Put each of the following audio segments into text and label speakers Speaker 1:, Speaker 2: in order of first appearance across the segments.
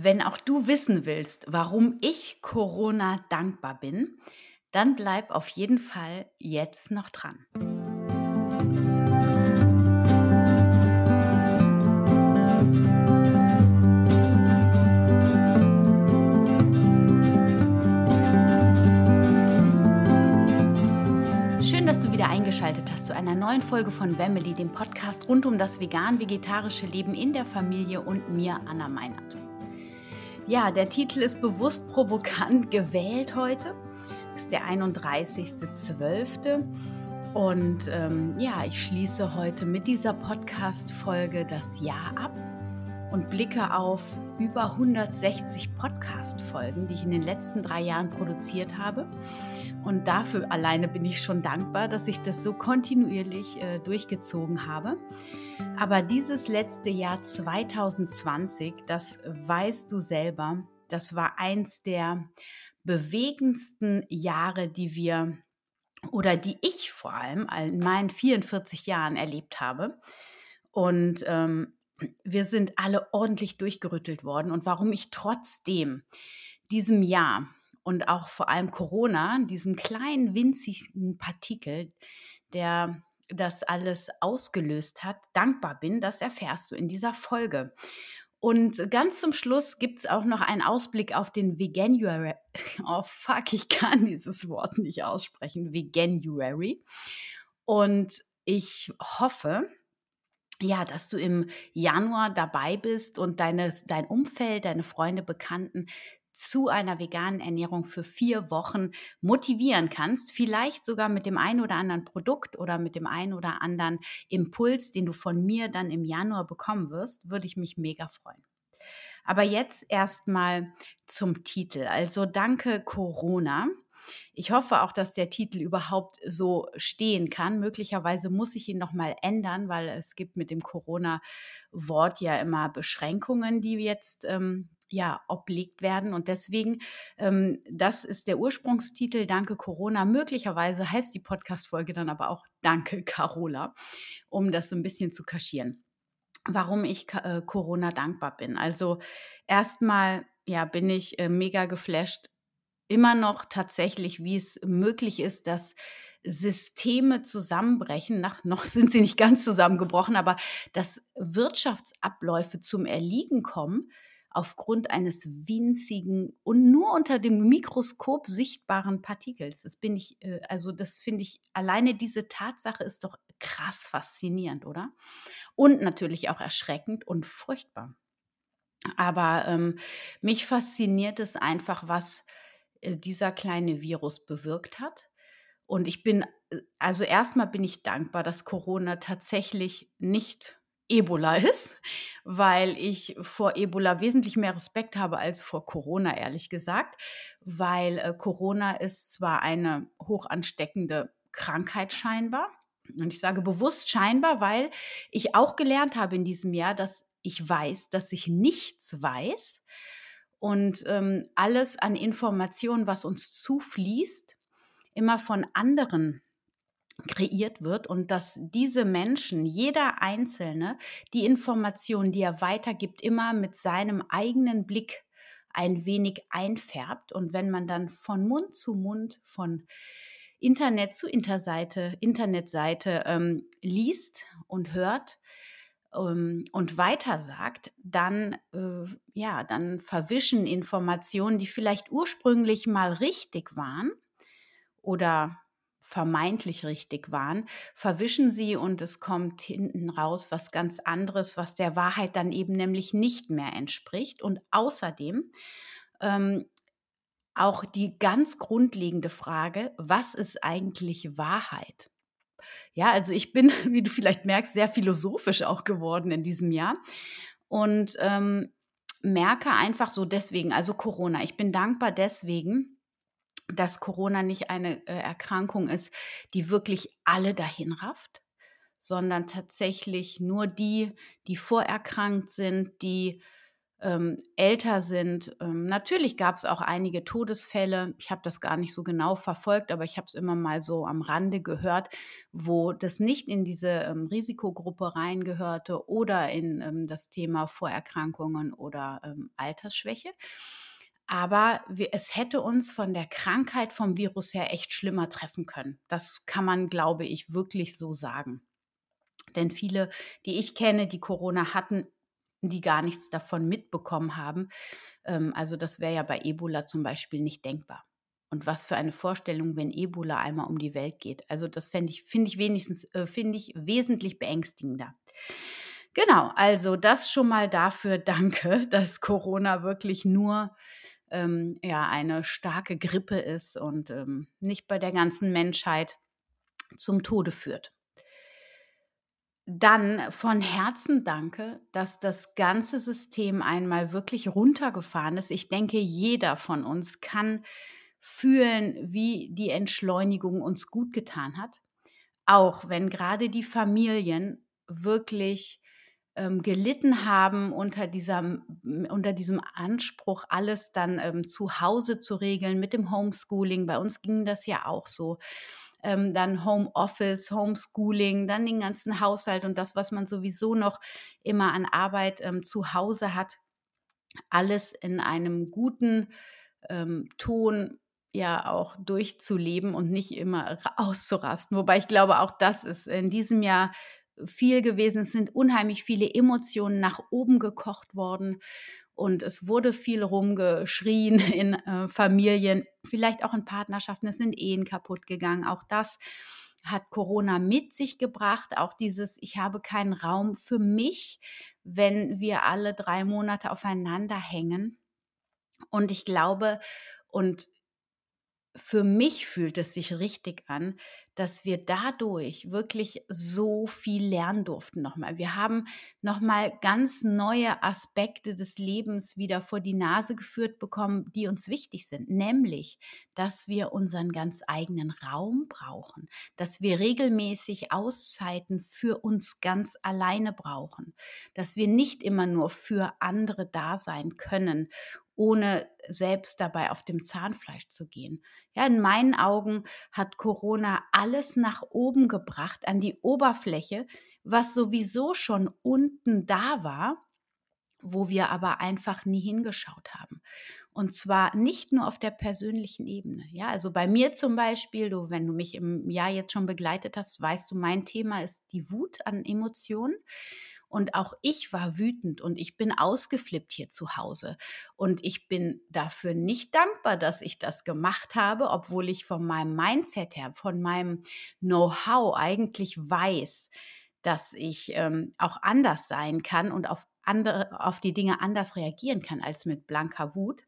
Speaker 1: Wenn auch du wissen willst, warum ich Corona dankbar bin, dann bleib auf jeden Fall jetzt noch dran. Schön, dass du wieder eingeschaltet hast zu einer neuen Folge von Family, dem Podcast rund um das vegan-vegetarische Leben in der Familie und mir, Anna Meinert. Ja, der Titel ist bewusst provokant gewählt heute. Ist der 31.12. Und ähm, ja, ich schließe heute mit dieser Podcast-Folge das Jahr ab und blicke auf über 160 Podcast-Folgen, die ich in den letzten drei Jahren produziert habe. Und dafür alleine bin ich schon dankbar, dass ich das so kontinuierlich äh, durchgezogen habe. Aber dieses letzte Jahr 2020, das weißt du selber, das war eins der bewegendsten Jahre, die wir oder die ich vor allem in meinen 44 Jahren erlebt habe. Und ähm, wir sind alle ordentlich durchgerüttelt worden. Und warum ich trotzdem diesem Jahr und auch vor allem Corona, diesem kleinen winzigen Partikel, der das alles ausgelöst hat, dankbar bin, das erfährst du in dieser Folge. Und ganz zum Schluss gibt es auch noch einen Ausblick auf den Veganuary. Oh fuck, ich kann dieses Wort nicht aussprechen. Veganuary. Und ich hoffe, ja, dass du im Januar dabei bist und deine, dein Umfeld, deine Freunde, Bekannten zu einer veganen Ernährung für vier Wochen motivieren kannst. Vielleicht sogar mit dem einen oder anderen Produkt oder mit dem einen oder anderen Impuls, den du von mir dann im Januar bekommen wirst, würde ich mich mega freuen. Aber jetzt erstmal zum Titel. Also danke Corona. Ich hoffe auch, dass der Titel überhaupt so stehen kann. Möglicherweise muss ich ihn nochmal ändern, weil es gibt mit dem Corona-Wort ja immer Beschränkungen, die jetzt ähm, ja, obliegt werden. Und deswegen, ähm, das ist der Ursprungstitel, Danke Corona. Möglicherweise heißt die Podcast-Folge dann aber auch Danke Carola, um das so ein bisschen zu kaschieren. Warum ich äh, Corona dankbar bin. Also erstmal, ja, bin ich äh, mega geflasht. Immer noch tatsächlich, wie es möglich ist, dass Systeme zusammenbrechen. Nach, noch sind sie nicht ganz zusammengebrochen, aber dass Wirtschaftsabläufe zum Erliegen kommen, aufgrund eines winzigen und nur unter dem Mikroskop sichtbaren Partikels. Das bin ich, äh, also das finde ich, alleine diese Tatsache ist doch krass faszinierend, oder? Und natürlich auch erschreckend und furchtbar. Aber ähm, mich fasziniert es einfach, was dieser kleine Virus bewirkt hat. Und ich bin, äh, also erstmal bin ich dankbar, dass Corona tatsächlich nicht Ebola ist, weil ich vor Ebola wesentlich mehr Respekt habe als vor Corona, ehrlich gesagt, weil äh, Corona ist zwar eine hoch ansteckende Krankheit scheinbar, und ich sage bewusst scheinbar, weil ich auch gelernt habe in diesem Jahr, dass ich weiß, dass ich nichts weiß und ähm, alles an Informationen, was uns zufließt, immer von anderen kreiert wird und dass diese Menschen, jeder Einzelne, die Informationen, die er weitergibt, immer mit seinem eigenen Blick ein wenig einfärbt. Und wenn man dann von Mund zu Mund, von Internet zu Interseite, Internetseite ähm, liest und hört ähm, und weitersagt, dann, äh, ja, dann verwischen Informationen, die vielleicht ursprünglich mal richtig waren oder vermeintlich richtig waren, verwischen sie und es kommt hinten raus was ganz anderes, was der Wahrheit dann eben nämlich nicht mehr entspricht. Und außerdem ähm, auch die ganz grundlegende Frage, was ist eigentlich Wahrheit? Ja, also ich bin, wie du vielleicht merkst, sehr philosophisch auch geworden in diesem Jahr und ähm, merke einfach so deswegen, also Corona, ich bin dankbar deswegen, dass Corona nicht eine äh, Erkrankung ist, die wirklich alle dahin rafft, sondern tatsächlich nur die, die vorerkrankt sind, die ähm, älter sind. Ähm, natürlich gab es auch einige Todesfälle. Ich habe das gar nicht so genau verfolgt, aber ich habe es immer mal so am Rande gehört, wo das nicht in diese ähm, Risikogruppe reingehörte oder in ähm, das Thema Vorerkrankungen oder ähm, Altersschwäche. Aber wir, es hätte uns von der Krankheit vom Virus her echt schlimmer treffen können. Das kann man, glaube ich, wirklich so sagen. Denn viele, die ich kenne, die Corona hatten, die gar nichts davon mitbekommen haben. Ähm, also das wäre ja bei Ebola zum Beispiel nicht denkbar. Und was für eine Vorstellung, wenn Ebola einmal um die Welt geht. Also das finde ich, finde ich wenigstens, äh, finde ich wesentlich beängstigender. Genau, also das schon mal dafür danke, dass Corona wirklich nur ähm, ja, eine starke Grippe ist und ähm, nicht bei der ganzen Menschheit zum Tode führt dann von Herzen danke, dass das ganze System einmal wirklich runtergefahren ist. Ich denke, jeder von uns kann fühlen, wie die Entschleunigung uns gut getan hat. Auch wenn gerade die Familien wirklich ähm, gelitten haben unter, dieser, unter diesem Anspruch, alles dann ähm, zu Hause zu regeln mit dem Homeschooling. Bei uns ging das ja auch so ähm, dann Homeoffice, Homeschooling, dann den ganzen Haushalt und das, was man sowieso noch immer an Arbeit ähm, zu Hause hat, alles in einem guten ähm, Ton ja auch durchzuleben und nicht immer auszurasten. Wobei ich glaube, auch das ist in diesem Jahr viel gewesen. Es sind unheimlich viele Emotionen nach oben gekocht worden und es wurde viel rumgeschrien in äh, Familien, vielleicht auch in Partnerschaften. Es sind Ehen kaputt gegangen. Auch das hat Corona mit sich gebracht. Auch dieses, ich habe keinen Raum für mich, wenn wir alle drei Monate aufeinander hängen. Und ich glaube, und für mich fühlt es sich richtig an, dass wir dadurch wirklich so viel lernen durften nochmal. Wir haben nochmal ganz neue Aspekte des Lebens wieder vor die Nase geführt bekommen, die uns wichtig sind, nämlich, dass wir unseren ganz eigenen Raum brauchen, dass wir regelmäßig Auszeiten für uns ganz alleine brauchen, dass wir nicht immer nur für andere da sein können ohne selbst dabei auf dem Zahnfleisch zu gehen. Ja, in meinen Augen hat Corona alles nach oben gebracht, an die Oberfläche, was sowieso schon unten da war, wo wir aber einfach nie hingeschaut haben. Und zwar nicht nur auf der persönlichen Ebene. Ja, also bei mir zum Beispiel, du, wenn du mich im Jahr jetzt schon begleitet hast, weißt du, mein Thema ist die Wut an Emotionen. Und auch ich war wütend und ich bin ausgeflippt hier zu Hause. Und ich bin dafür nicht dankbar, dass ich das gemacht habe, obwohl ich von meinem Mindset her, von meinem Know-how eigentlich weiß, dass ich ähm, auch anders sein kann und auf andere, auf die Dinge anders reagieren kann als mit blanker Wut.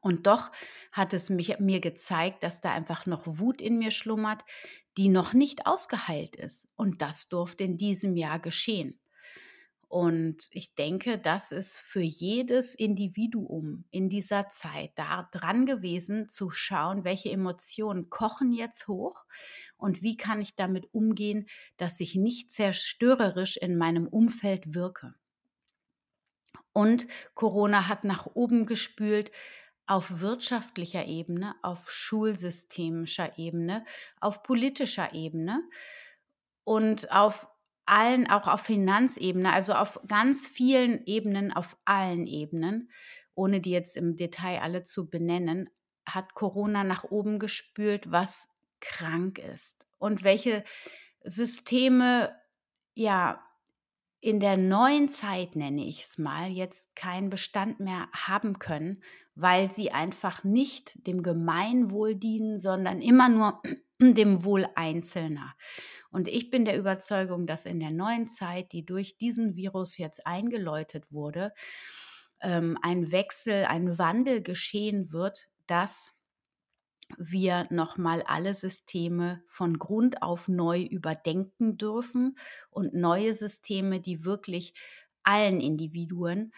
Speaker 1: Und doch hat es mich, mir gezeigt, dass da einfach noch Wut in mir schlummert, die noch nicht ausgeheilt ist. Und das durfte in diesem Jahr geschehen. Und ich denke, das ist für jedes Individuum in dieser Zeit da dran gewesen, zu schauen, welche Emotionen kochen jetzt hoch und wie kann ich damit umgehen, dass ich nicht zerstörerisch in meinem Umfeld wirke. Und Corona hat nach oben gespült auf wirtschaftlicher Ebene, auf schulsystemischer Ebene, auf politischer Ebene und auf allen, auch auf Finanzebene, also auf ganz vielen Ebenen, auf allen Ebenen, ohne die jetzt im Detail alle zu benennen, hat Corona nach oben gespült, was krank ist und welche Systeme ja in der neuen Zeit, nenne ich es mal, jetzt keinen Bestand mehr haben können, weil sie einfach nicht dem Gemeinwohl dienen, sondern immer nur dem Wohl Einzelner. Und ich bin der Überzeugung, dass in der neuen Zeit, die durch diesen Virus jetzt eingeläutet wurde, ähm, ein Wechsel, ein Wandel geschehen wird, dass wir nochmal alle Systeme von Grund auf neu überdenken dürfen und neue Systeme, die wirklich allen Individuen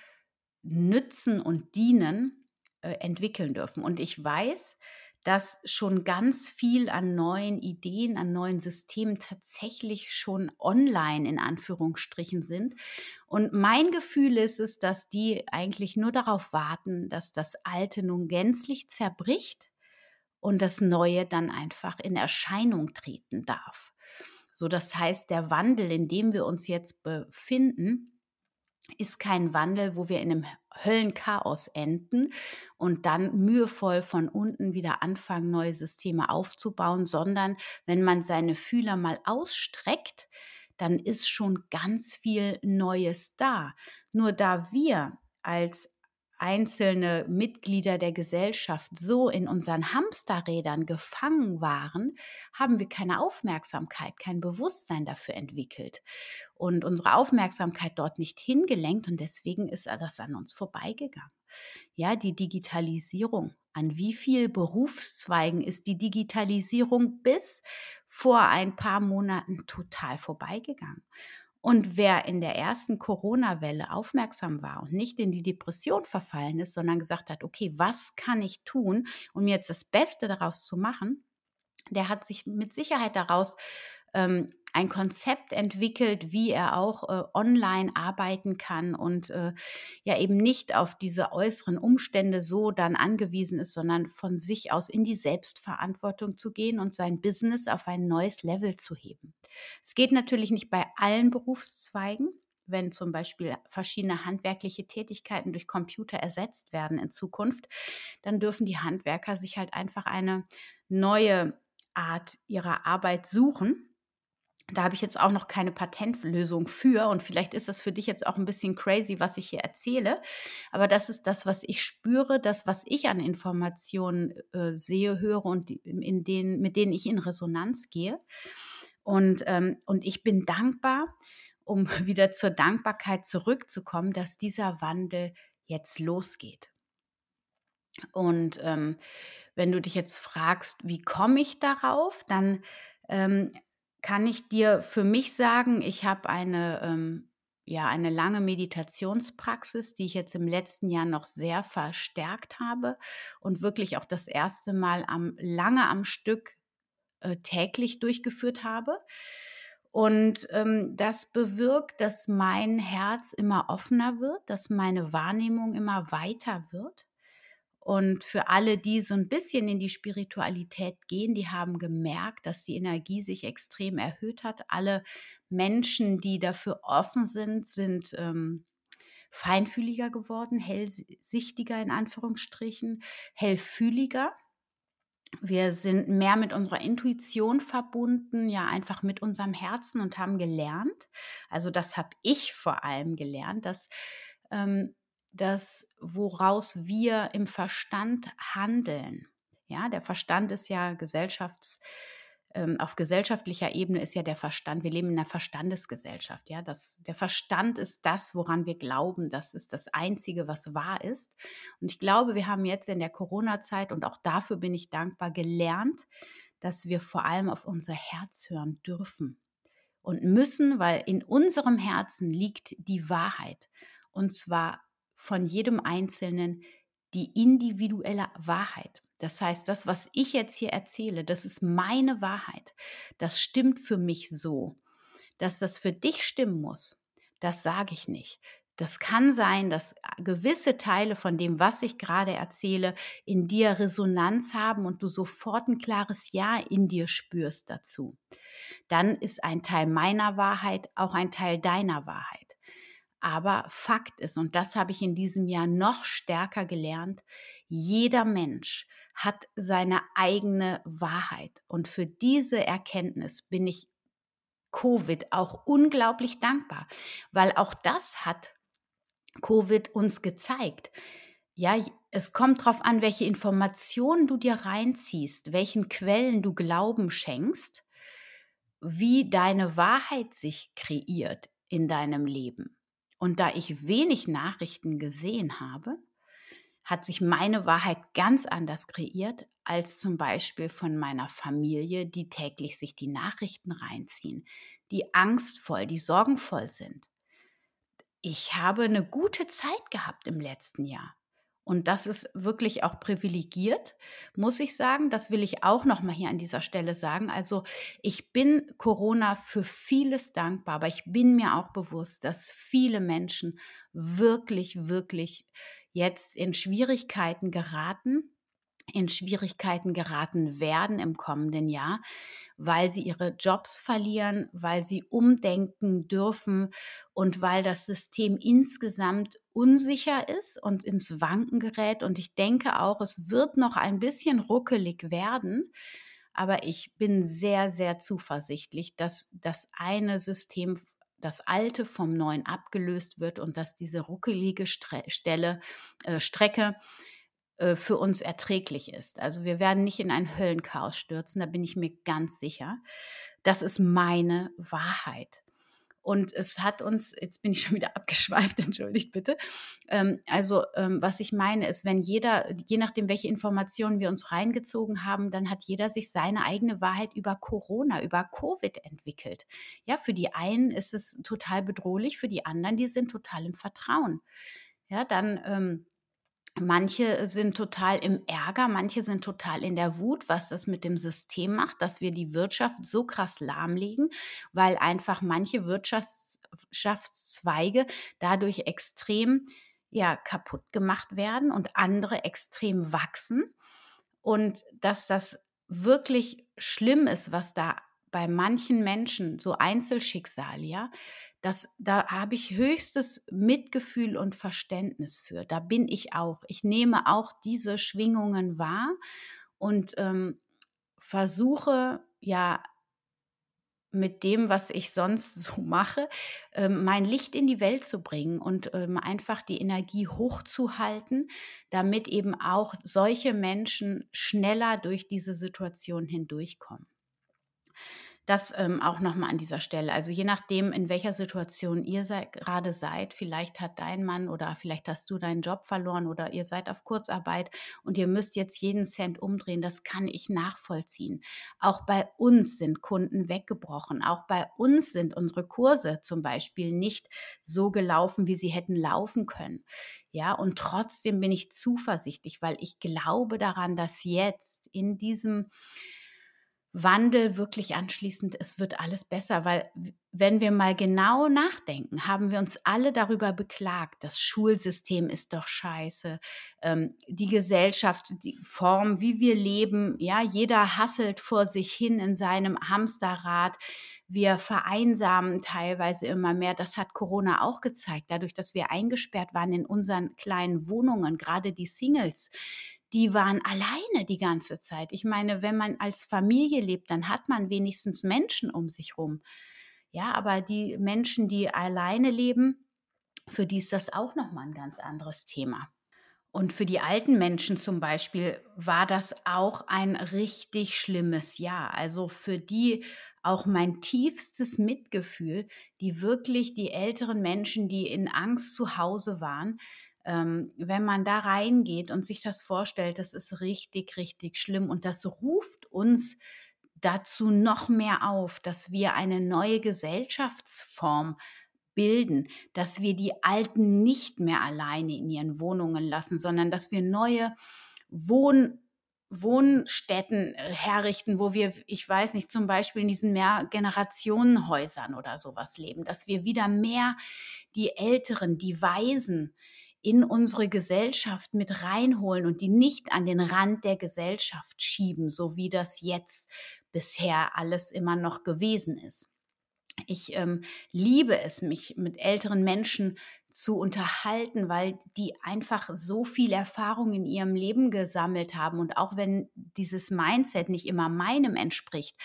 Speaker 1: nützen und dienen, äh, entwickeln dürfen. Und ich weiß, dass schon ganz viel an neuen Ideen, an neuen Systemen tatsächlich schon online in Anführungsstrichen sind. Und mein Gefühl ist es, dass die eigentlich nur darauf warten, dass das Alte nun gänzlich zerbricht und das Neue dann einfach in Erscheinung treten darf. So, das heißt, der Wandel, in dem wir uns jetzt befinden, ist kein Wandel, wo wir in einem Höllenchaos enden und dann mühevoll von unten wieder anfangen, neue Systeme aufzubauen, sondern wenn man seine Fühler mal ausstreckt, dann ist schon ganz viel Neues da. Nur da wir als einzelne Mitglieder der Gesellschaft so in unseren Hamsterrädern gefangen waren, haben wir keine Aufmerksamkeit, kein Bewusstsein dafür entwickelt und unsere Aufmerksamkeit dort nicht hingelenkt und deswegen ist das an uns vorbeigegangen. Ja, die Digitalisierung. An wie vielen Berufszweigen ist die Digitalisierung bis vor ein paar Monaten total vorbeigegangen? Und wer in der ersten Corona-Welle aufmerksam war und nicht in die Depression verfallen ist, sondern gesagt hat, okay, was kann ich tun, um jetzt das Beste daraus zu machen, der hat sich mit Sicherheit daraus ähm, ein Konzept entwickelt, wie er auch äh, online arbeiten kann und äh, ja eben nicht auf diese äußeren Umstände so dann angewiesen ist, sondern von sich aus in die Selbstverantwortung zu gehen und sein Business auf ein neues Level zu heben. Es geht natürlich nicht bei allen Berufszweigen wenn zum Beispiel verschiedene handwerkliche Tätigkeiten durch Computer ersetzt werden in Zukunft, dann dürfen die Handwerker sich halt einfach eine neue Art ihrer Arbeit suchen da habe ich jetzt auch noch keine Patentlösung für und vielleicht ist das für dich jetzt auch ein bisschen crazy, was ich hier erzähle, aber das ist das, was ich spüre, das, was ich an Informationen äh, sehe, höre und in denen, mit denen ich in Resonanz gehe. Und, ähm, und ich bin dankbar, um wieder zur Dankbarkeit zurückzukommen, dass dieser Wandel jetzt losgeht. Und ähm, wenn du dich jetzt fragst, wie komme ich darauf, dann ähm, kann ich dir für mich sagen, ich habe eine, ähm, ja, eine lange Meditationspraxis, die ich jetzt im letzten Jahr noch sehr verstärkt habe und wirklich auch das erste Mal am, lange am Stück äh, täglich durchgeführt habe. Und ähm, das bewirkt, dass mein Herz immer offener wird, dass meine Wahrnehmung immer weiter wird. Und für alle, die so ein bisschen in die Spiritualität gehen, die haben gemerkt, dass die Energie sich extrem erhöht hat. Alle Menschen, die dafür offen sind, sind ähm, feinfühliger geworden, hellsichtiger in Anführungsstrichen, hellfühliger. Wir sind mehr mit unserer Intuition verbunden, ja einfach mit unserem Herzen und haben gelernt. Also das habe ich vor allem gelernt, dass ähm, das, woraus wir im Verstand handeln. Ja, der Verstand ist ja gesellschafts, ähm, auf gesellschaftlicher Ebene ist ja der Verstand, wir leben in einer Verstandesgesellschaft, ja. Das, der Verstand ist das, woran wir glauben, das ist das Einzige, was wahr ist. Und ich glaube, wir haben jetzt in der Corona-Zeit, und auch dafür bin ich dankbar, gelernt, dass wir vor allem auf unser Herz hören dürfen und müssen, weil in unserem Herzen liegt die Wahrheit. Und zwar von jedem Einzelnen die individuelle Wahrheit. Das heißt, das, was ich jetzt hier erzähle, das ist meine Wahrheit. Das stimmt für mich so. Dass das für dich stimmen muss, das sage ich nicht. Das kann sein, dass gewisse Teile von dem, was ich gerade erzähle, in dir Resonanz haben und du sofort ein klares Ja in dir spürst dazu. Dann ist ein Teil meiner Wahrheit auch ein Teil deiner Wahrheit. Aber Fakt ist, und das habe ich in diesem Jahr noch stärker gelernt, jeder Mensch hat seine eigene Wahrheit. Und für diese Erkenntnis bin ich Covid auch unglaublich dankbar, weil auch das hat Covid uns gezeigt. Ja, es kommt darauf an, welche Informationen du dir reinziehst, welchen Quellen du Glauben schenkst, wie deine Wahrheit sich kreiert in deinem Leben. Und da ich wenig Nachrichten gesehen habe, hat sich meine Wahrheit ganz anders kreiert als zum Beispiel von meiner Familie, die täglich sich die Nachrichten reinziehen, die angstvoll, die sorgenvoll sind. Ich habe eine gute Zeit gehabt im letzten Jahr. Und das ist wirklich auch privilegiert, muss ich sagen. Das will ich auch noch mal hier an dieser Stelle sagen. Also ich bin Corona für vieles dankbar, aber ich bin mir auch bewusst, dass viele Menschen wirklich, wirklich jetzt in Schwierigkeiten geraten, in Schwierigkeiten geraten werden im kommenden Jahr, weil sie ihre Jobs verlieren, weil sie umdenken dürfen und weil das System insgesamt unsicher ist und ins Wanken gerät. Und ich denke auch, es wird noch ein bisschen ruckelig werden. Aber ich bin sehr, sehr zuversichtlich, dass das eine System, das alte vom neuen abgelöst wird und dass diese ruckelige Stelle, äh, Strecke äh, für uns erträglich ist. Also wir werden nicht in ein Höllenchaos stürzen, da bin ich mir ganz sicher. Das ist meine Wahrheit. Und es hat uns, jetzt bin ich schon wieder abgeschweift, entschuldigt bitte. Ähm, also, ähm, was ich meine, ist, wenn jeder, je nachdem, welche Informationen wir uns reingezogen haben, dann hat jeder sich seine eigene Wahrheit über Corona, über Covid entwickelt. Ja, für die einen ist es total bedrohlich, für die anderen, die sind total im Vertrauen. Ja, dann ähm, Manche sind total im Ärger, manche sind total in der Wut, was das mit dem System macht, dass wir die Wirtschaft so krass lahmlegen, weil einfach manche Wirtschaftszweige dadurch extrem ja, kaputt gemacht werden und andere extrem wachsen. Und dass das wirklich schlimm ist, was da bei manchen Menschen, so Einzelschicksal, ja, das, da habe ich höchstes Mitgefühl und Verständnis für. Da bin ich auch. Ich nehme auch diese Schwingungen wahr und ähm, versuche ja mit dem, was ich sonst so mache, ähm, mein Licht in die Welt zu bringen und ähm, einfach die Energie hochzuhalten, damit eben auch solche Menschen schneller durch diese Situation hindurchkommen. Das ähm, auch nochmal an dieser Stelle. Also je nachdem, in welcher Situation ihr sei, gerade seid, vielleicht hat dein Mann oder vielleicht hast du deinen Job verloren oder ihr seid auf Kurzarbeit und ihr müsst jetzt jeden Cent umdrehen, das kann ich nachvollziehen. Auch bei uns sind Kunden weggebrochen. Auch bei uns sind unsere Kurse zum Beispiel nicht so gelaufen, wie sie hätten laufen können. Ja, und trotzdem bin ich zuversichtlich, weil ich glaube daran, dass jetzt in diesem Wandel wirklich anschließend, es wird alles besser, weil wenn wir mal genau nachdenken, haben wir uns alle darüber beklagt, das Schulsystem ist doch scheiße, ähm, die Gesellschaft, die Form, wie wir leben, ja, jeder hasselt vor sich hin in seinem Hamsterrad, wir vereinsamen teilweise immer mehr, das hat Corona auch gezeigt, dadurch, dass wir eingesperrt waren in unseren kleinen Wohnungen, gerade die Singles, die waren alleine die ganze Zeit. Ich meine, wenn man als Familie lebt, dann hat man wenigstens Menschen um sich rum. Ja, aber die Menschen, die alleine leben, für die ist das auch nochmal ein ganz anderes Thema. Und für die alten Menschen zum Beispiel war das auch ein richtig schlimmes Jahr. Also für die auch mein tiefstes Mitgefühl, die wirklich die älteren Menschen, die in Angst zu Hause waren, ähm, wenn man da reingeht und sich das vorstellt, das ist richtig, richtig schlimm und das ruft uns dazu noch mehr auf, dass wir eine neue Gesellschaftsform bilden, dass wir die Alten nicht mehr alleine in ihren Wohnungen lassen, sondern dass wir neue Wohn Wohnstätten äh, herrichten, wo wir, ich weiß nicht, zum Beispiel in diesen Mehrgenerationenhäusern oder sowas leben, dass wir wieder mehr die Älteren, die Weisen in unsere Gesellschaft mit reinholen und die nicht an den Rand der Gesellschaft schieben, so wie das jetzt bisher alles immer noch gewesen ist. Ich ähm, liebe es, mich mit älteren Menschen zu unterhalten, weil die einfach so viel Erfahrung in ihrem Leben gesammelt haben. Und auch wenn dieses Mindset nicht immer meinem entspricht,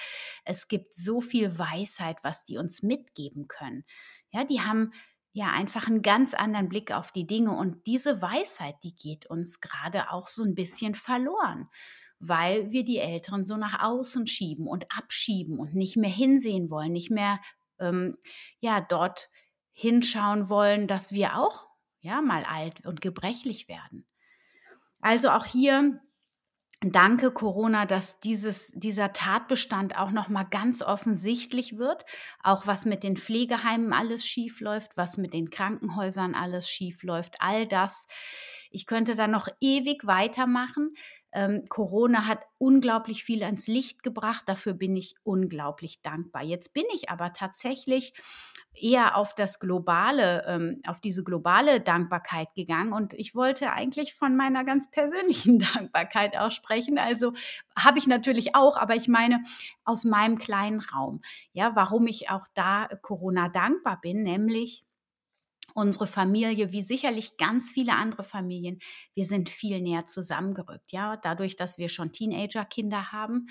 Speaker 1: es gibt so viel Weisheit, was die uns mitgeben können. Ja, die haben ja einfach einen ganz anderen Blick auf die Dinge. Und diese Weisheit, die geht uns gerade auch so ein bisschen verloren, weil wir die Älteren so nach außen schieben und abschieben und nicht mehr hinsehen wollen, nicht mehr ähm, ja dort hinschauen wollen, dass wir auch ja mal alt und gebrechlich werden. Also auch hier Danke Corona, dass dieses, dieser Tatbestand auch noch mal ganz offensichtlich wird, auch was mit den Pflegeheimen alles schief läuft, was mit den Krankenhäusern alles schief läuft, all das. Ich könnte da noch ewig weitermachen. Ähm, Corona hat unglaublich viel ans Licht gebracht. Dafür bin ich unglaublich dankbar. Jetzt bin ich aber tatsächlich eher auf das globale, ähm, auf diese globale Dankbarkeit gegangen und ich wollte eigentlich von meiner ganz persönlichen Dankbarkeit aussprechen. Also habe ich natürlich auch, aber ich meine aus meinem kleinen Raum. Ja, warum ich auch da Corona dankbar bin, nämlich unsere Familie, wie sicherlich ganz viele andere Familien, wir sind viel näher zusammengerückt. Ja, dadurch, dass wir schon Teenager-Kinder haben,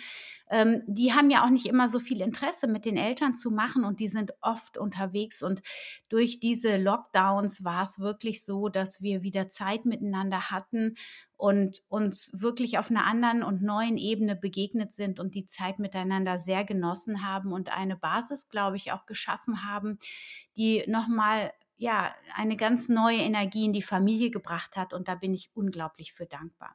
Speaker 1: ähm, die haben ja auch nicht immer so viel Interesse mit den Eltern zu machen und die sind oft unterwegs. Und durch diese Lockdowns war es wirklich so, dass wir wieder Zeit miteinander hatten und uns wirklich auf einer anderen und neuen Ebene begegnet sind und die Zeit miteinander sehr genossen haben und eine Basis, glaube ich, auch geschaffen haben, die nochmal ja, eine ganz neue Energie in die Familie gebracht hat und da bin ich unglaublich für dankbar.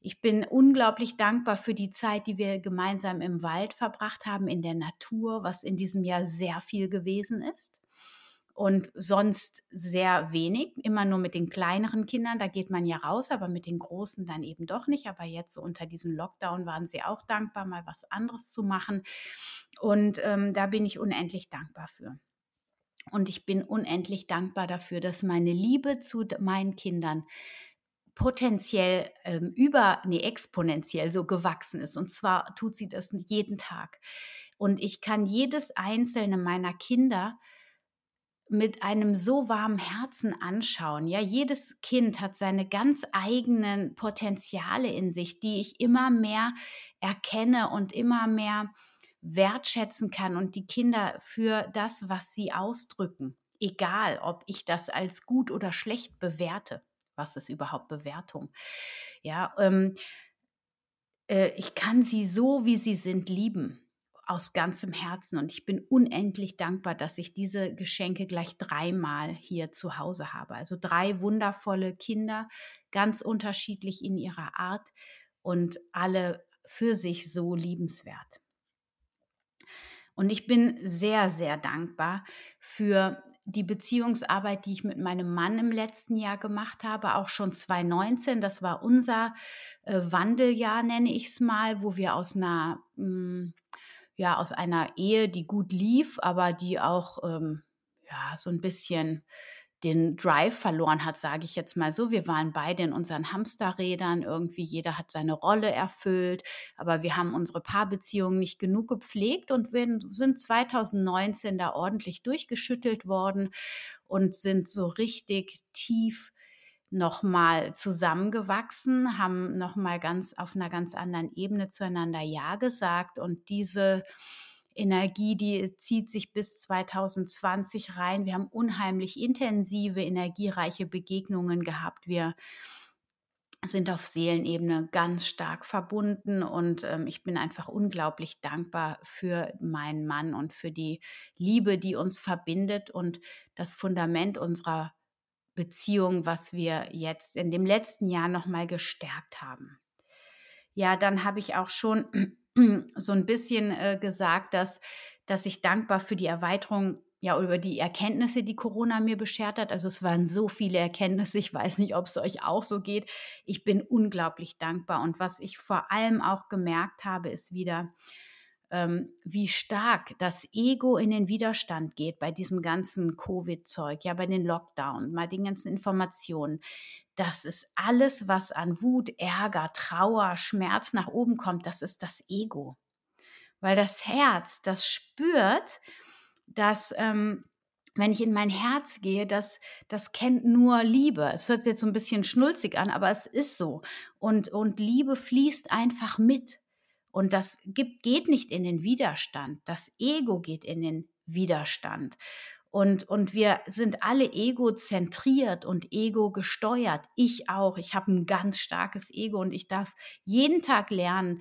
Speaker 1: Ich bin unglaublich dankbar für die Zeit, die wir gemeinsam im Wald verbracht haben, in der Natur, was in diesem Jahr sehr viel gewesen ist. Und sonst sehr wenig, immer nur mit den kleineren Kindern, da geht man ja raus, aber mit den großen dann eben doch nicht. Aber jetzt so unter diesem Lockdown waren sie auch dankbar, mal was anderes zu machen. Und ähm, da bin ich unendlich dankbar für. Und ich bin unendlich dankbar dafür, dass meine Liebe zu meinen Kindern potenziell ähm, über, nee, exponentiell so gewachsen ist. Und zwar tut sie das jeden Tag. Und ich kann jedes einzelne meiner Kinder mit einem so warmen Herzen anschauen. Ja, jedes Kind hat seine ganz eigenen Potenziale in sich, die ich immer mehr erkenne und immer mehr wertschätzen kann und die Kinder für das, was sie ausdrücken, egal ob ich das als gut oder schlecht bewerte. Was ist überhaupt Bewertung? Ja, ähm, äh, ich kann sie so, wie sie sind, lieben aus ganzem Herzen und ich bin unendlich dankbar, dass ich diese Geschenke gleich dreimal hier zu Hause habe. Also drei wundervolle Kinder, ganz unterschiedlich in ihrer Art und alle für sich so liebenswert. Und ich bin sehr, sehr dankbar für die Beziehungsarbeit, die ich mit meinem Mann im letzten Jahr gemacht habe, auch schon 2019. Das war unser äh, Wandeljahr, nenne ich es mal, wo wir aus einer, mh, hm, ja, aus einer Ehe, die gut lief, aber die auch ähm, ja, so ein bisschen den Drive verloren hat, sage ich jetzt mal so. Wir waren beide in unseren Hamsterrädern, irgendwie jeder hat seine Rolle erfüllt, aber wir haben unsere Paarbeziehungen nicht genug gepflegt und wir sind 2019 da ordentlich durchgeschüttelt worden und sind so richtig tief nochmal zusammengewachsen, haben nochmal ganz auf einer ganz anderen Ebene zueinander Ja gesagt und diese Energie, die zieht sich bis 2020 rein. Wir haben unheimlich intensive, energiereiche Begegnungen gehabt. Wir sind auf Seelenebene ganz stark verbunden und ähm, ich bin einfach unglaublich dankbar für meinen Mann und für die Liebe, die uns verbindet und das Fundament unserer Beziehung, was wir jetzt in dem letzten Jahr nochmal gestärkt haben. Ja, dann habe ich auch schon so ein bisschen äh, gesagt, dass, dass ich dankbar für die Erweiterung ja, über die Erkenntnisse, die Corona mir beschert hat. Also es waren so viele Erkenntnisse. Ich weiß nicht, ob es euch auch so geht. Ich bin unglaublich dankbar. Und was ich vor allem auch gemerkt habe, ist wieder, ähm, wie stark das Ego in den Widerstand geht bei diesem ganzen Covid-Zeug, ja, bei den Lockdown, bei den ganzen Informationen. Das ist alles, was an Wut, Ärger, Trauer, Schmerz nach oben kommt, das ist das Ego. Weil das Herz, das spürt, dass ähm, wenn ich in mein Herz gehe, das, das kennt nur Liebe. Es hört sich jetzt so ein bisschen schnulzig an, aber es ist so. Und, und Liebe fließt einfach mit. Und das gibt, geht nicht in den Widerstand. Das Ego geht in den Widerstand. Und, und wir sind alle egozentriert und ego gesteuert. Ich auch. Ich habe ein ganz starkes Ego und ich darf jeden Tag lernen,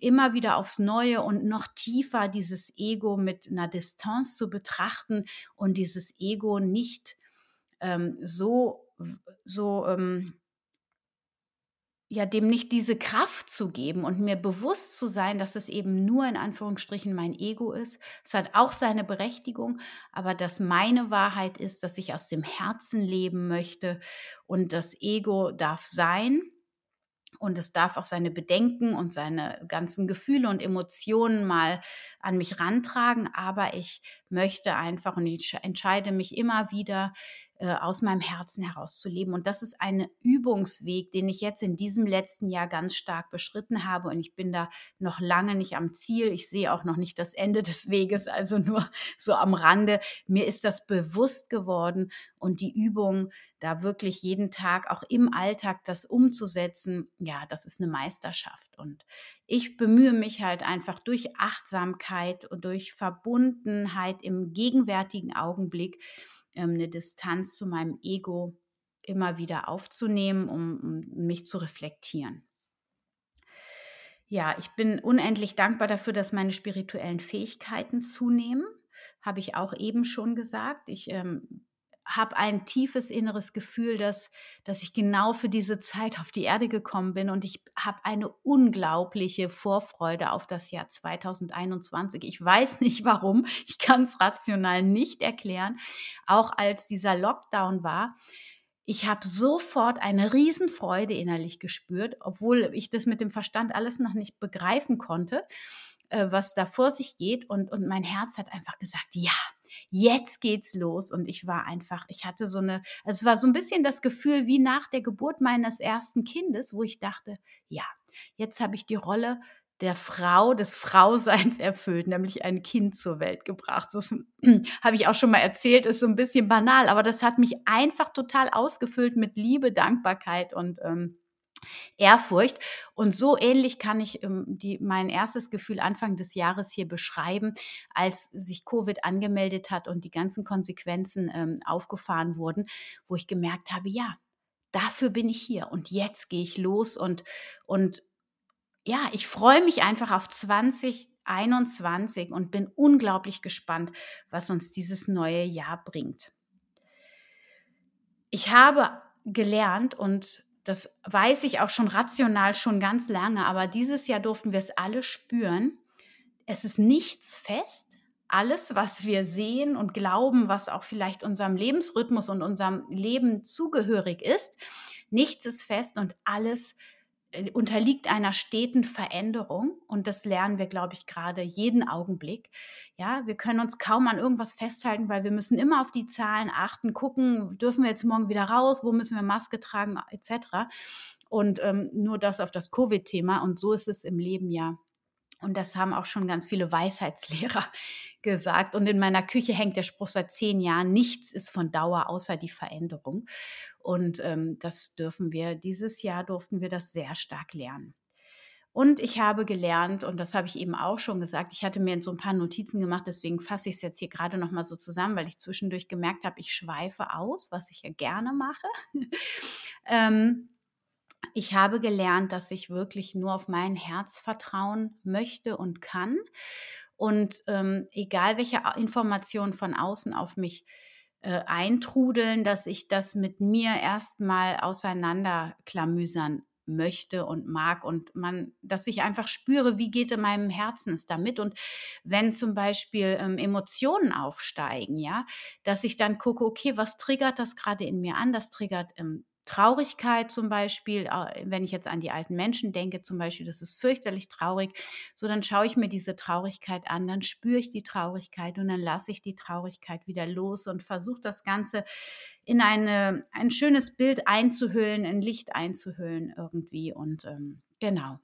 Speaker 1: immer wieder aufs Neue und noch tiefer dieses Ego mit einer Distanz zu betrachten und dieses Ego nicht ähm, so, so ähm, ja, dem nicht diese Kraft zu geben und mir bewusst zu sein, dass es eben nur in Anführungsstrichen mein Ego ist. Es hat auch seine Berechtigung, aber dass meine Wahrheit ist, dass ich aus dem Herzen leben möchte und das Ego darf sein und es darf auch seine Bedenken und seine ganzen Gefühle und Emotionen mal an mich rantragen. Aber ich möchte einfach und ich entscheide mich immer wieder, äh, aus meinem Herzen heraus zu leben. Und das ist ein Übungsweg, den ich jetzt in diesem letzten Jahr ganz stark beschritten habe. Und ich bin da noch lange nicht am Ziel. Ich sehe auch noch nicht das Ende des Weges, also nur so am Rande. Mir ist das bewusst geworden und die Übung, da wirklich jeden Tag auch im Alltag das umzusetzen, ja, das ist eine Meisterschaft. Und ich bemühe mich halt einfach durch Achtsamkeit und durch Verbundenheit im gegenwärtigen Augenblick ähm, eine Distanz zu meinem Ego immer wieder aufzunehmen, um, um mich zu reflektieren. Ja, ich bin unendlich dankbar dafür, dass meine spirituellen Fähigkeiten zunehmen. Habe ich auch eben schon gesagt. Ich ähm, habe ein tiefes inneres Gefühl, dass, dass ich genau für diese Zeit auf die Erde gekommen bin und ich habe eine unglaubliche Vorfreude auf das Jahr 2021. Ich weiß nicht warum, ich kann es rational nicht erklären. Auch als dieser Lockdown war, ich habe sofort eine Riesenfreude innerlich gespürt, obwohl ich das mit dem Verstand alles noch nicht begreifen konnte, äh, was da vor sich geht. Und, und mein Herz hat einfach gesagt, ja, jetzt geht's los. Und ich war einfach, ich hatte so eine, also es war so ein bisschen das Gefühl wie nach der Geburt meines ersten Kindes, wo ich dachte, ja, jetzt habe ich die Rolle der Frau, des Frauseins erfüllt, nämlich ein Kind zur Welt gebracht. Das habe ich auch schon mal erzählt, ist so ein bisschen banal, aber das hat mich einfach total ausgefüllt mit Liebe, Dankbarkeit und ähm, Ehrfurcht. Und so ähnlich kann ich ähm, die, mein erstes Gefühl Anfang des Jahres hier beschreiben, als sich Covid angemeldet hat und die ganzen Konsequenzen ähm, aufgefahren wurden, wo ich gemerkt habe, ja, dafür bin ich hier und jetzt gehe ich los und, und ja, ich freue mich einfach auf 2021 und bin unglaublich gespannt, was uns dieses neue Jahr bringt. Ich habe gelernt und das weiß ich auch schon rational schon ganz lange, aber dieses Jahr durften wir es alle spüren. Es ist nichts fest. Alles, was wir sehen und glauben, was auch vielleicht unserem Lebensrhythmus und unserem Leben zugehörig ist, nichts ist fest und alles äh, unterliegt einer steten Veränderung und das lernen wir, glaube ich, gerade jeden Augenblick. Ja, wir können uns kaum an irgendwas festhalten, weil wir müssen immer auf die Zahlen achten, gucken, dürfen wir jetzt morgen wieder raus, wo müssen wir Maske tragen, etc. Und ähm, nur das auf das Covid-Thema und so ist es im Leben ja und das haben auch schon ganz viele Weisheitslehrer gesagt. Und in meiner Küche hängt der Spruch seit zehn Jahren, nichts ist von Dauer außer die Veränderung. Und ähm, das dürfen wir, dieses Jahr durften wir das sehr stark lernen. Und ich habe gelernt, und das habe ich eben auch schon gesagt, ich hatte mir so ein paar Notizen gemacht, deswegen fasse ich es jetzt hier gerade nochmal so zusammen, weil ich zwischendurch gemerkt habe, ich schweife aus, was ich ja gerne mache. ähm, ich habe gelernt, dass ich wirklich nur auf mein Herz vertrauen möchte und kann. Und ähm, egal welche Informationen von außen auf mich äh, eintrudeln, dass ich das mit mir erstmal auseinanderklamüsern möchte und mag und man, dass ich einfach spüre, wie geht in meinem Herzen es damit und wenn zum Beispiel ähm, Emotionen aufsteigen, ja, dass ich dann gucke, okay, was triggert das gerade in mir an? Das triggert ähm, Traurigkeit zum Beispiel, wenn ich jetzt an die alten Menschen denke, zum Beispiel, das ist fürchterlich traurig, so dann schaue ich mir diese Traurigkeit an, dann spüre ich die Traurigkeit und dann lasse ich die Traurigkeit wieder los und versuche das Ganze in eine, ein schönes Bild einzuhüllen, in Licht einzuhüllen irgendwie und ähm, genau.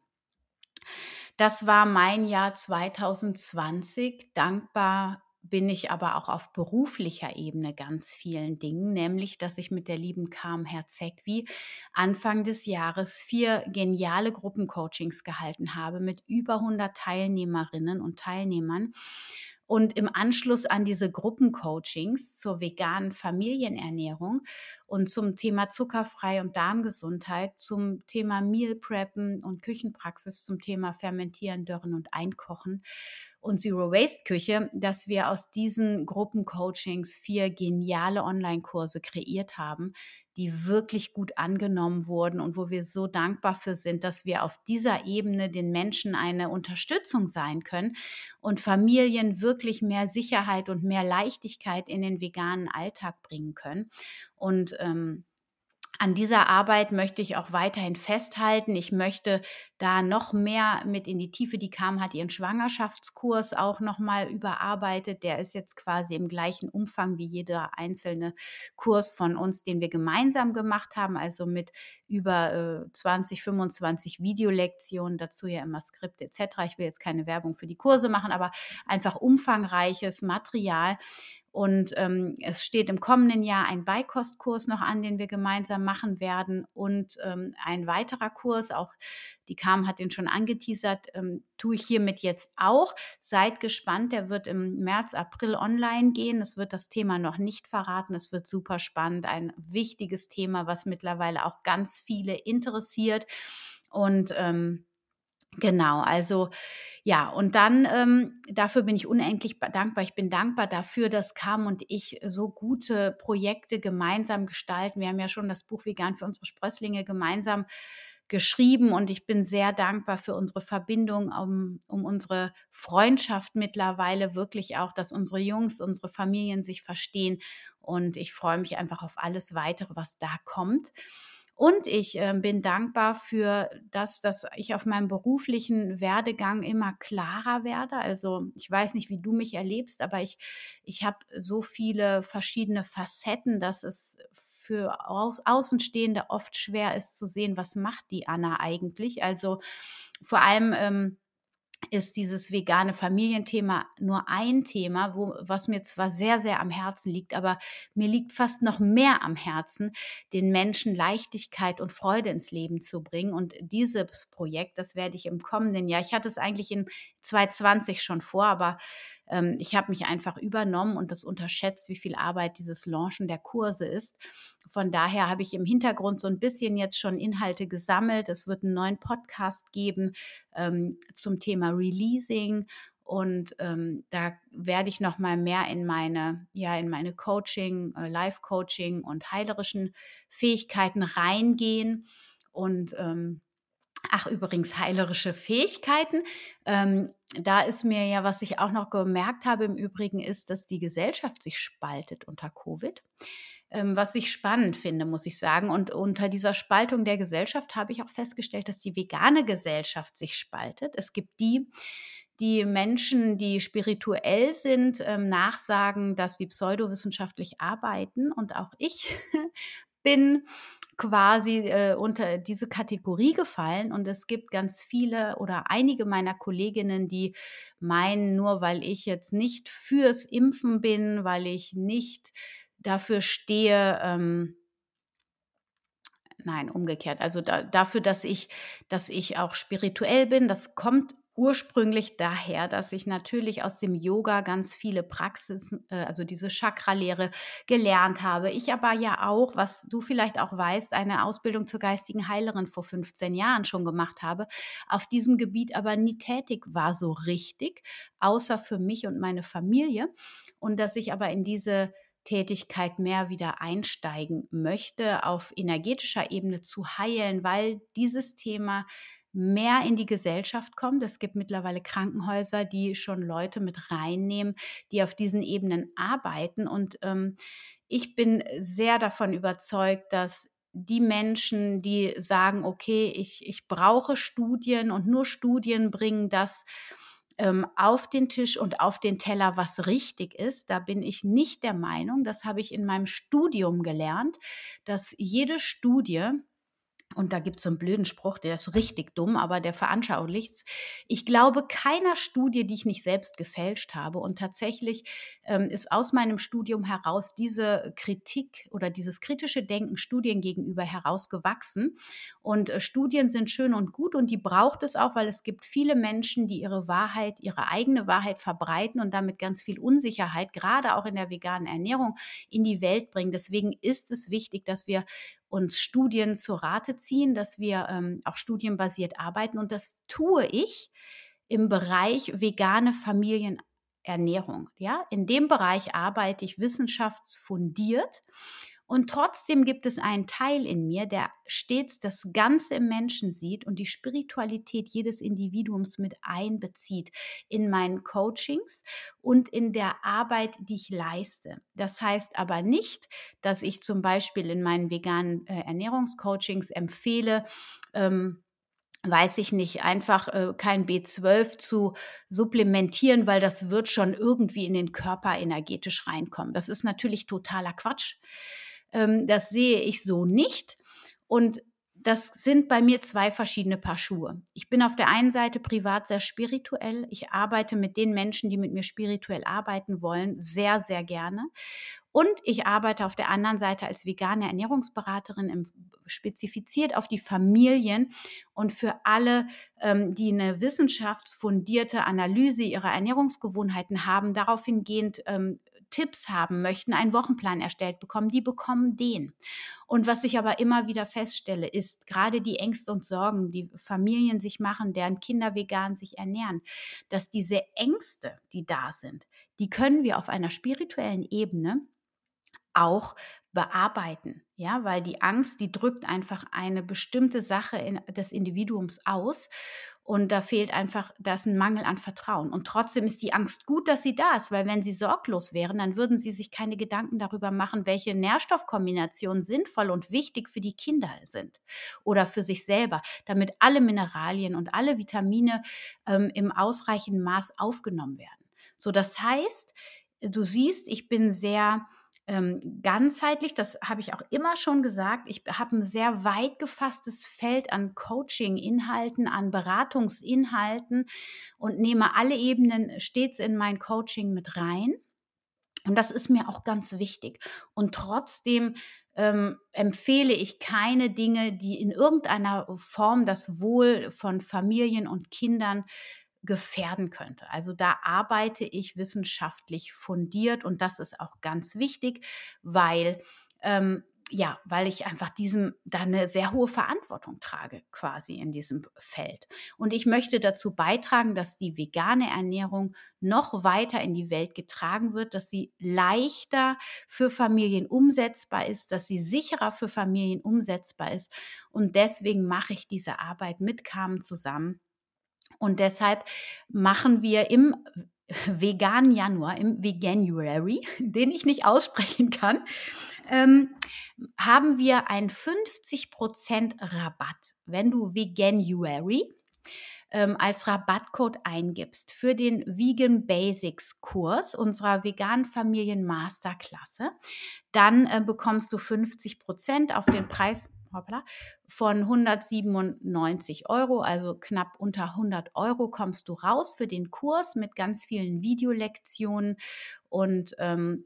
Speaker 1: Das war mein Jahr 2020. Dankbar bin ich aber auch auf beruflicher Ebene ganz vielen Dingen, nämlich dass ich mit der lieben Carmen Herzegwi Anfang des Jahres vier geniale Gruppencoachings gehalten habe mit über 100 Teilnehmerinnen und Teilnehmern. Und im Anschluss an diese Gruppencoachings zur veganen Familienernährung und zum Thema zuckerfrei und Darmgesundheit, zum Thema Meal Preppen und Küchenpraxis, zum Thema Fermentieren, Dörren und Einkochen und Zero Waste Küche, dass wir aus diesen Gruppencoachings vier geniale Online-Kurse kreiert haben, die wirklich gut angenommen wurden und wo wir so dankbar für sind, dass wir auf dieser Ebene den Menschen eine Unterstützung sein können und Familien wirklich mehr Sicherheit und mehr Leichtigkeit in den veganen Alltag bringen können. Und ähm, an dieser Arbeit möchte ich auch weiterhin festhalten. Ich möchte da noch mehr mit in die Tiefe. Die kam, hat ihren Schwangerschaftskurs auch nochmal überarbeitet. Der ist jetzt quasi im gleichen Umfang wie jeder einzelne Kurs von uns, den wir gemeinsam gemacht haben. Also mit über äh, 20, 25 Videolektionen, dazu ja immer Skript etc. Ich will jetzt keine Werbung für die Kurse machen, aber einfach umfangreiches Material. Und ähm, es steht im kommenden Jahr ein Beikostkurs noch an, den wir gemeinsam machen werden. Und ähm, ein weiterer Kurs, auch die Kam hat den schon angeteasert, ähm, tue ich hiermit jetzt auch. Seid gespannt, der wird im März, April online gehen. Es wird das Thema noch nicht verraten. Es wird super spannend. Ein wichtiges Thema, was mittlerweile auch ganz viele interessiert. Und ähm, Genau, also ja, und dann ähm, dafür bin ich unendlich dankbar. Ich bin dankbar dafür, dass Kam und ich so gute Projekte gemeinsam gestalten. Wir haben ja schon das Buch Vegan für unsere Sprösslinge gemeinsam geschrieben und ich bin sehr dankbar für unsere Verbindung, um, um unsere Freundschaft mittlerweile wirklich auch, dass unsere Jungs, unsere Familien sich verstehen und ich freue mich einfach auf alles weitere, was da kommt. Und ich äh, bin dankbar für das, dass ich auf meinem beruflichen Werdegang immer klarer werde. Also ich weiß nicht, wie du mich erlebst, aber ich, ich habe so viele verschiedene Facetten, dass es für Außenstehende oft schwer ist zu sehen, was macht die Anna eigentlich. Also vor allem ähm, ist dieses vegane Familienthema nur ein Thema, wo, was mir zwar sehr, sehr am Herzen liegt, aber mir liegt fast noch mehr am Herzen, den Menschen Leichtigkeit und Freude ins Leben zu bringen. Und dieses Projekt, das werde ich im kommenden Jahr, ich hatte es eigentlich in 2020 schon vor, aber ähm, ich habe mich einfach übernommen und das unterschätzt, wie viel Arbeit dieses Launchen der Kurse ist. Von daher habe ich im Hintergrund so ein bisschen jetzt schon Inhalte gesammelt. Es wird einen neuen Podcast geben ähm, zum Thema Releasing und ähm, da werde ich noch mal mehr in meine ja in meine Coaching, äh, Life Coaching und heilerischen Fähigkeiten reingehen und ähm, Ach, übrigens, heilerische Fähigkeiten. Ähm, da ist mir ja, was ich auch noch gemerkt habe im Übrigen, ist, dass die Gesellschaft sich spaltet unter Covid. Ähm, was ich spannend finde, muss ich sagen. Und unter dieser Spaltung der Gesellschaft habe ich auch festgestellt, dass die vegane Gesellschaft sich spaltet. Es gibt die, die Menschen, die spirituell sind, ähm, nachsagen, dass sie pseudowissenschaftlich arbeiten. Und auch ich bin quasi äh, unter diese Kategorie gefallen und es gibt ganz viele oder einige meiner Kolleginnen, die meinen, nur weil ich jetzt nicht fürs Impfen bin, weil ich nicht dafür stehe, ähm, nein, umgekehrt, also da, dafür, dass ich, dass ich auch spirituell bin, das kommt ursprünglich daher, dass ich natürlich aus dem Yoga ganz viele Praxisen, äh, also diese Chakra-Lehre gelernt habe. Ich aber ja auch, was du vielleicht auch weißt, eine Ausbildung zur geistigen Heilerin vor 15 Jahren schon gemacht habe, auf diesem Gebiet aber nie tätig war so richtig, außer für mich und meine Familie. Und dass ich aber in diese Tätigkeit mehr wieder einsteigen möchte, auf energetischer Ebene zu heilen, weil dieses Thema mehr in die Gesellschaft kommt. Es gibt mittlerweile Krankenhäuser, die schon Leute mit reinnehmen, die auf diesen Ebenen arbeiten. Und ähm, ich bin sehr davon überzeugt, dass die Menschen, die sagen, okay, ich, ich brauche Studien und nur Studien bringen das ähm, auf den Tisch und auf den Teller, was richtig ist. Da bin ich nicht der Meinung, das habe ich in meinem Studium gelernt, dass jede Studie, und da gibt es so einen blöden Spruch, der ist richtig dumm, aber der veranschaulicht Ich glaube keiner Studie, die ich nicht selbst gefälscht habe. Und tatsächlich ähm, ist aus meinem Studium heraus diese Kritik oder dieses kritische Denken Studien gegenüber herausgewachsen. Und äh, Studien sind schön und gut und die braucht es auch, weil es gibt viele Menschen, die ihre Wahrheit, ihre eigene Wahrheit verbreiten und damit ganz viel Unsicherheit, gerade auch in der veganen Ernährung, in die Welt bringen. Deswegen ist es wichtig, dass wir uns Studien zu Rate ziehen, dass wir ähm, auch studienbasiert arbeiten. Und das tue ich, im Bereich vegane Familienernährung. Ja, in dem Bereich arbeite ich wissenschaftsfundiert und trotzdem gibt es einen Teil in mir, der stets das Ganze im Menschen sieht und die Spiritualität jedes Individuums mit einbezieht in meinen Coachings und in der Arbeit, die ich leiste. Das heißt aber nicht, dass ich zum Beispiel in meinen veganen äh, Ernährungscoachings empfehle, ähm, weiß ich nicht, einfach äh, kein B12 zu supplementieren, weil das wird schon irgendwie in den Körper energetisch reinkommen. Das ist natürlich totaler Quatsch. Ähm, das sehe ich so nicht. Und das sind bei mir zwei verschiedene Paar Schuhe. Ich bin auf der einen Seite privat sehr spirituell. Ich arbeite mit den Menschen, die mit mir spirituell arbeiten wollen, sehr, sehr gerne. Und ich arbeite auf der anderen Seite als vegane Ernährungsberaterin im, spezifiziert auf die Familien und für alle, ähm, die eine wissenschaftsfundierte Analyse ihrer Ernährungsgewohnheiten haben, darauf hingehend ähm, Tipps haben möchten, einen Wochenplan erstellt bekommen, die bekommen den. Und was ich aber immer wieder feststelle, ist gerade die Ängste und Sorgen, die Familien sich machen, deren Kinder vegan sich ernähren, dass diese Ängste, die da sind, die können wir auf einer spirituellen Ebene auch bearbeiten, ja, weil die Angst, die drückt einfach eine bestimmte Sache in, des Individuums aus und da fehlt einfach, da ist ein Mangel an Vertrauen. Und trotzdem ist die Angst gut, dass sie da ist, weil wenn sie sorglos wären, dann würden sie sich keine Gedanken darüber machen, welche Nährstoffkombinationen sinnvoll und wichtig für die Kinder sind oder für sich selber, damit alle Mineralien und alle Vitamine ähm, im ausreichenden Maß aufgenommen werden. So, das heißt, du siehst, ich bin sehr ähm, ganzheitlich, das habe ich auch immer schon gesagt, ich habe ein sehr weit gefasstes Feld an Coaching-Inhalten, an Beratungsinhalten und nehme alle Ebenen stets in mein Coaching mit rein. Und das ist mir auch ganz wichtig. Und trotzdem ähm, empfehle ich keine Dinge, die in irgendeiner Form das Wohl von Familien und Kindern gefährden könnte. Also da arbeite ich wissenschaftlich fundiert und das ist auch ganz wichtig, weil ähm, ja, weil ich einfach diesem da eine sehr hohe Verantwortung trage, quasi in diesem Feld. Und ich möchte dazu beitragen, dass die vegane Ernährung noch weiter in die Welt getragen wird, dass sie leichter für Familien umsetzbar ist, dass sie sicherer für Familien umsetzbar ist. Und deswegen mache ich diese Arbeit mit Carmen zusammen und deshalb machen wir im veganen Januar, im Veganuary, den ich nicht aussprechen kann, ähm, haben wir einen 50% Rabatt, wenn du Veganuary ähm, als Rabattcode eingibst für den Vegan Basics Kurs unserer veganen Familien Masterklasse, dann äh, bekommst du 50% auf den Preis hoppla, von 197 Euro, also knapp unter 100 Euro, kommst du raus für den Kurs mit ganz vielen Videolektionen und ähm,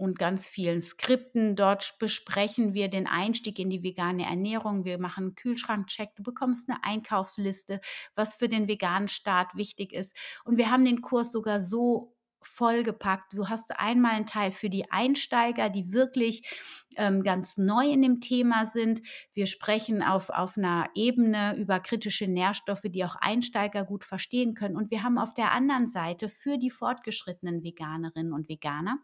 Speaker 1: und ganz vielen Skripten. Dort besprechen wir den Einstieg in die vegane Ernährung. Wir machen einen Kühlschrankcheck. Du bekommst eine Einkaufsliste, was für den veganen Start wichtig ist. Und wir haben den Kurs sogar so vollgepackt. Du hast einmal einen Teil für die Einsteiger, die wirklich ähm, ganz neu in dem Thema sind. Wir sprechen auf, auf einer Ebene über kritische Nährstoffe, die auch Einsteiger gut verstehen können. Und wir haben auf der anderen Seite für die fortgeschrittenen Veganerinnen und Veganer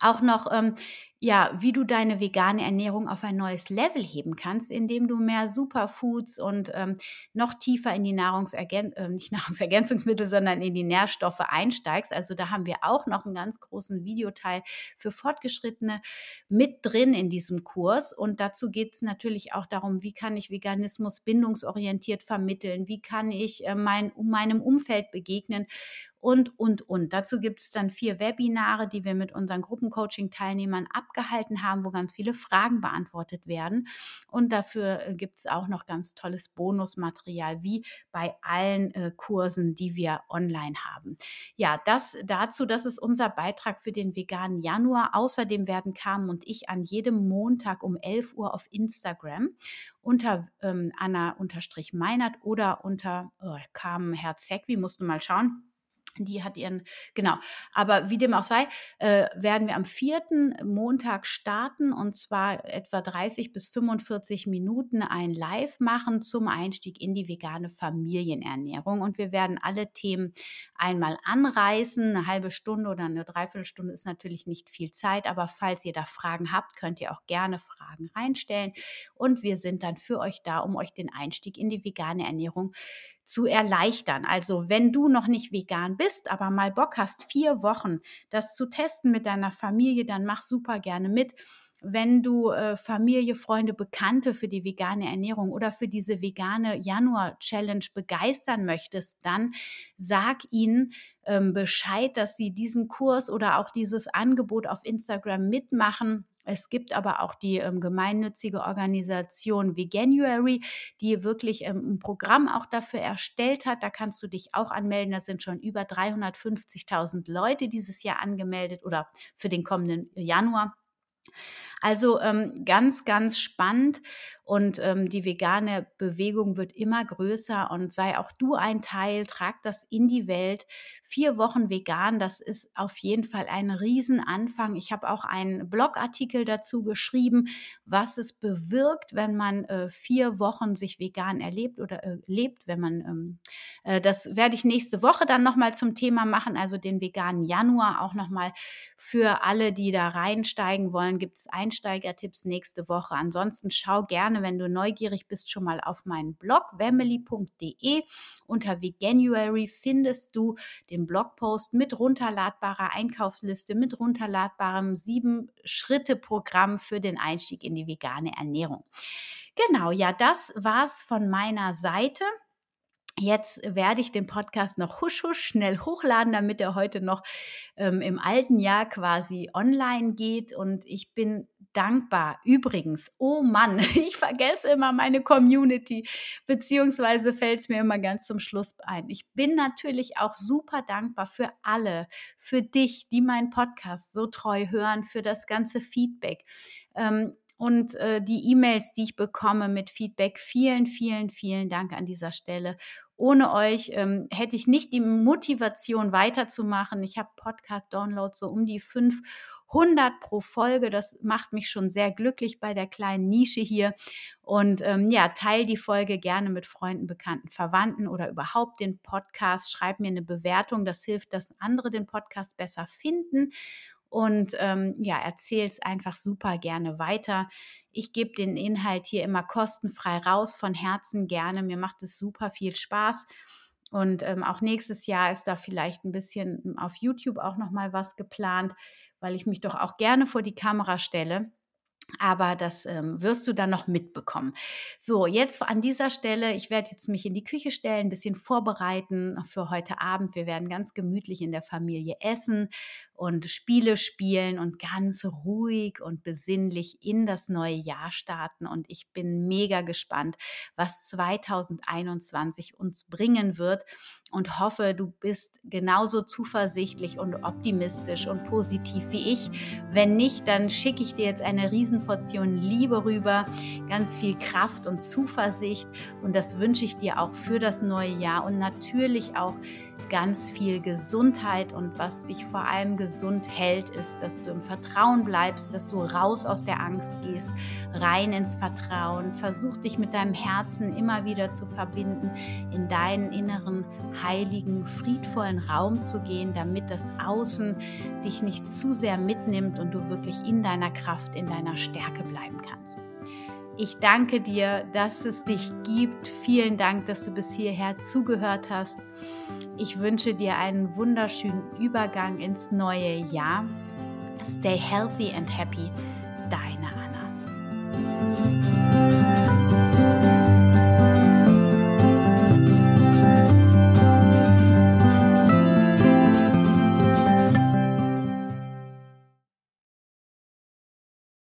Speaker 1: auch noch, ähm, ja, wie du deine vegane Ernährung auf ein neues Level heben kannst, indem du mehr Superfoods und ähm, noch tiefer in die Nahrungsergän äh, nicht Nahrungsergänzungsmittel, sondern in die Nährstoffe einsteigst. Also da haben wir auch noch einen ganz großen Videoteil für Fortgeschrittene mit drin in diesem Kurs. Und dazu geht es natürlich auch darum, wie kann ich Veganismus bindungsorientiert vermitteln, wie kann ich äh, mein, meinem Umfeld begegnen und, und, und. Dazu gibt es dann vier Webinare, die wir mit unseren Gruppencoaching-Teilnehmern abgehalten haben, wo ganz viele Fragen beantwortet werden. Und dafür äh, gibt es auch noch ganz tolles Bonusmaterial, wie bei allen äh, Kursen, die wir online haben. Ja, das dazu, das ist unser Beitrag für den veganen Januar. Außerdem werden Carmen und ich an jedem Montag um 11 Uhr auf Instagram unter ähm, Anna-Meinert oder unter oh, Carmen Herzegwi, musst du mal schauen Die hat ihren, genau. Aber wie dem auch sei, äh, werden wir am vierten Montag starten und zwar etwa 30 bis 45 Minuten ein Live machen zum Einstieg in die vegane Familienernährung. Und wir werden alle Themen einmal anreißen. Eine halbe Stunde oder eine Dreiviertelstunde ist natürlich nicht viel Zeit, aber falls ihr da Fragen habt, könnt ihr auch gerne Fragen reinstellen. Und wir sind dann für euch da, um euch den Einstieg in die vegane Ernährung zu erleichtern. Also wenn du noch nicht vegan bist, aber mal Bock hast, vier Wochen das zu testen mit deiner Familie, dann mach super gerne mit. Wenn du äh, Familie, Freunde, Bekannte für die vegane Ernährung oder für diese vegane Januar-Challenge begeistern möchtest, dann sag ihnen ähm, Bescheid, dass sie diesen Kurs oder auch dieses Angebot auf Instagram mitmachen es gibt aber auch die ähm, gemeinnützige Organisation Veganuary, die wirklich ähm, ein Programm auch dafür erstellt hat. Da kannst du dich auch anmelden. Da sind schon über 350.000 Leute dieses Jahr angemeldet oder für den kommenden Januar. Also ähm, ganz, ganz spannend und ähm, die vegane Bewegung wird immer größer und sei auch du ein Teil, trag das in die Welt. Vier Wochen vegan, das ist auf jeden Fall ein Riesenanfang. Ich habe auch einen Blogartikel dazu geschrieben, was es bewirkt, wenn man äh, vier Wochen sich vegan erlebt oder äh, lebt, wenn man, ähm, äh, das werde ich nächste Woche dann nochmal zum Thema machen, also den veganen Januar auch nochmal für alle, die da reinsteigen wollen, gibt es Einsteigertipps nächste Woche. Ansonsten schau gerne gerne, wenn du neugierig bist, schon mal auf meinen Blog wemily.de. Unter Veganuary findest du den Blogpost mit runterladbarer Einkaufsliste, mit runterladbarem sieben-Schritte-Programm für den Einstieg in die vegane Ernährung. Genau, ja, das war's von meiner Seite. Jetzt werde ich den Podcast noch husch husch schnell hochladen, damit er heute noch ähm, im alten Jahr quasi online geht. Und ich bin dankbar. Übrigens, oh Mann, ich vergesse immer meine Community, beziehungsweise fällt es mir immer ganz zum Schluss ein. Ich bin natürlich auch super dankbar für alle, für dich, die meinen Podcast so treu hören, für das ganze Feedback. Ähm, und äh, die E-Mails, die ich bekomme mit Feedback. Vielen, vielen, vielen Dank an dieser Stelle. Ohne euch ähm, hätte ich nicht die Motivation weiterzumachen. Ich habe Podcast-Downloads so um die 500 pro Folge. Das macht mich schon sehr glücklich bei der kleinen Nische hier. Und ähm, ja, teil die Folge gerne mit Freunden, Bekannten, Verwandten oder überhaupt den Podcast. Schreib mir eine Bewertung. Das hilft, dass andere den Podcast besser finden und ähm, ja, erzähl es einfach super gerne weiter. Ich gebe den Inhalt hier immer kostenfrei raus, von Herzen gerne. Mir macht es super viel Spaß. Und ähm, auch nächstes Jahr ist da vielleicht ein bisschen auf YouTube auch noch mal was geplant, weil ich mich doch auch gerne vor die Kamera stelle. Aber das ähm, wirst du dann noch mitbekommen. So, jetzt an dieser Stelle, ich werde jetzt mich in die Küche stellen, ein bisschen vorbereiten für heute Abend. Wir werden ganz gemütlich in der Familie essen und Spiele spielen und ganz ruhig und besinnlich in das neue Jahr starten. Und ich bin mega gespannt, was 2021 uns bringen wird und hoffe, du bist genauso zuversichtlich und optimistisch und positiv wie ich. Wenn nicht, dann schicke ich dir jetzt eine Riesenportion Liebe rüber, ganz viel Kraft und Zuversicht. Und das wünsche ich dir auch für das neue Jahr und natürlich auch ganz viel Gesundheit und was dich vor allem gesund hält, ist, dass du im Vertrauen bleibst, dass du raus aus der Angst gehst, rein ins Vertrauen. Versuch dich mit deinem Herzen immer wieder zu verbinden, in deinen inneren, heiligen, friedvollen Raum zu gehen, damit das Außen dich nicht zu sehr mitnimmt und du wirklich in deiner Kraft, in deiner Stärke bleiben kannst. Ich danke dir, dass es dich gibt. Vielen Dank, dass du bis hierher zugehört hast. Ich wünsche dir einen wunderschönen Übergang ins neue Jahr. Stay healthy and happy. Deine